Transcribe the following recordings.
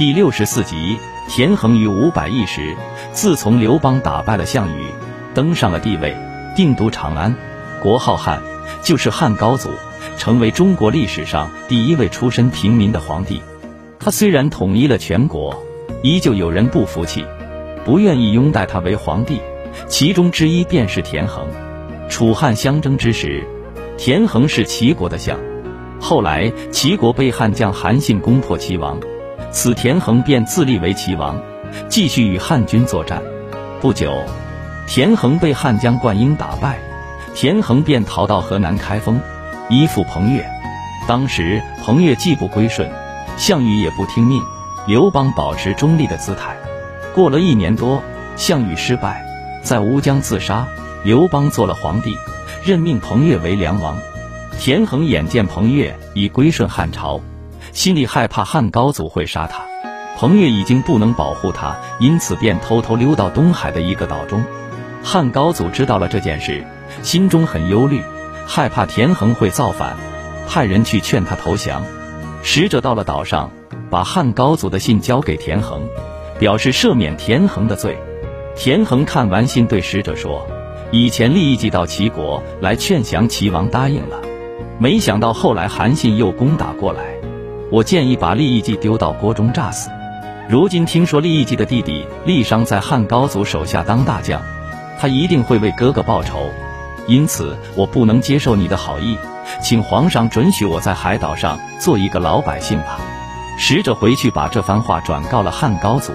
第六十四集，田横于五百亿时，自从刘邦打败了项羽，登上了帝位，定都长安，国号汉，就是汉高祖，成为中国历史上第一位出身平民的皇帝。他虽然统一了全国，依旧有人不服气，不愿意拥戴他为皇帝。其中之一便是田横。楚汉相争之时，田横是齐国的相。后来齐国被汉将韩信攻破齐王。此田横便自立为齐王，继续与汉军作战。不久，田横被汉将灌婴打败，田横便逃到河南开封，依附彭越。当时彭越既不归顺，项羽也不听命，刘邦保持中立的姿态。过了一年多，项羽失败，在乌江自杀，刘邦做了皇帝，任命彭越为梁王。田横眼见彭越已归顺汉朝。心里害怕汉高祖会杀他，彭越已经不能保护他，因此便偷偷溜到东海的一个岛中。汉高祖知道了这件事，心中很忧虑，害怕田横会造反，派人去劝他投降。使者到了岛上，把汉高祖的信交给田横，表示赦免田横的罪。田横看完信，对使者说：“以前利益既到齐国来劝降齐王，答应了，没想到后来韩信又攻打过来。”我建议把利益季丢到锅中炸死。如今听说利益季的弟弟利商在汉高祖手下当大将，他一定会为哥哥报仇，因此我不能接受你的好意，请皇上准许我在海岛上做一个老百姓吧。使者回去把这番话转告了汉高祖。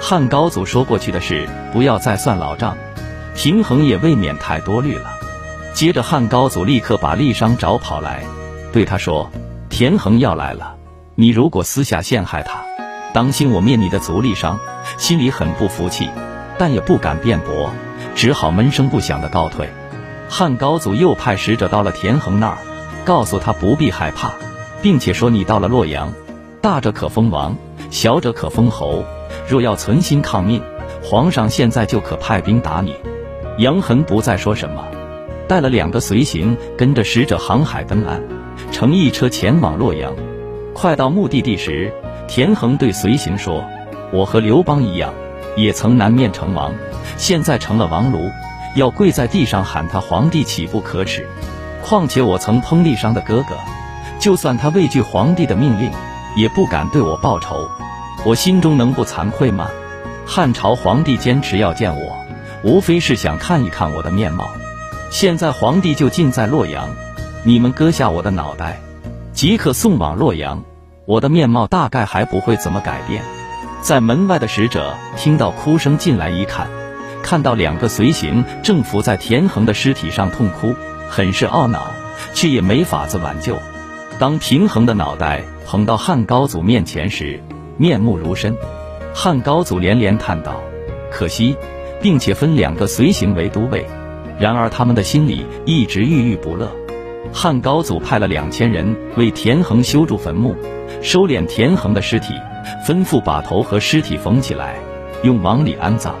汉高祖说过去的事不要再算老账，平衡也未免太多虑了。接着汉高祖立刻把利商找跑来，对他说：“田横要来了。”你如果私下陷害他，当心我灭你的族力商，心里很不服气，但也不敢辩驳，只好闷声不响的告退。汉高祖又派使者到了田横那儿，告诉他不必害怕，并且说你到了洛阳，大者可封王，小者可封侯。若要存心抗命，皇上现在就可派兵打你。杨恒不再说什么，带了两个随行，跟着使者航海登岸，乘一车前往洛阳。快到目的地时，田横对随行说：“我和刘邦一样，也曾南面成王，现在成了王卢，要跪在地上喊他皇帝，岂不可耻？况且我曾烹利商的哥哥，就算他畏惧皇帝的命令，也不敢对我报仇，我心中能不惭愧吗？汉朝皇帝坚持要见我，无非是想看一看我的面貌。现在皇帝就近在洛阳，你们割下我的脑袋。”即可送往洛阳，我的面貌大概还不会怎么改变。在门外的使者听到哭声进来一看，看到两个随行正伏在田横的尸体上痛哭，很是懊恼，却也没法子挽救。当平衡的脑袋捧到汉高祖面前时，面目如深。汉高祖连连叹道：“可惜，并且分两个随行为都尉。然而他们的心里一直郁郁不乐。”汉高祖派了两千人为田横修筑坟墓，收敛田横的尸体，吩咐把头和尸体缝起来，用往里安葬。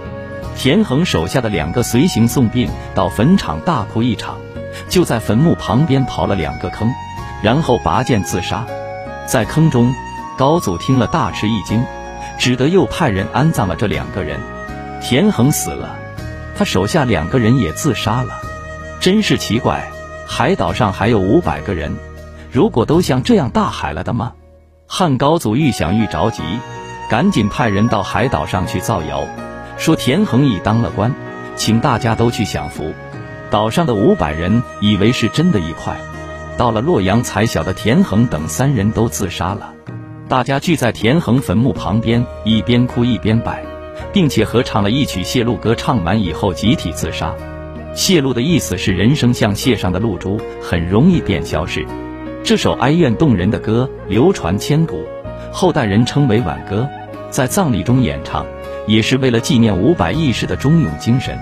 田横手下的两个随行送殡到坟场大哭一场，就在坟墓旁边刨了两个坑，然后拔剑自杀。在坑中，高祖听了大吃一惊，只得又派人安葬了这两个人。田横死了，他手下两个人也自杀了，真是奇怪。海岛上还有五百个人，如果都像这样大海了的吗？汉高祖愈想愈着急，赶紧派人到海岛上去造谣，说田横已当了官，请大家都去享福。岛上的五百人以为是真的一块，到了洛阳才晓得田横等三人都自杀了。大家聚在田横坟墓旁边，一边哭一边拜，并且合唱了一曲谢露歌，唱完以后集体自杀。谢露的意思是人生像谢上的露珠，很容易便消失。这首哀怨动人的歌流传千古，后代人称为挽歌，在葬礼中演唱，也是为了纪念五百义士的忠勇精神。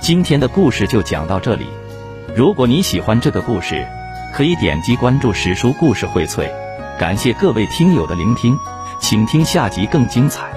今天的故事就讲到这里。如果你喜欢这个故事，可以点击关注史书故事荟萃。感谢各位听友的聆听，请听下集更精彩。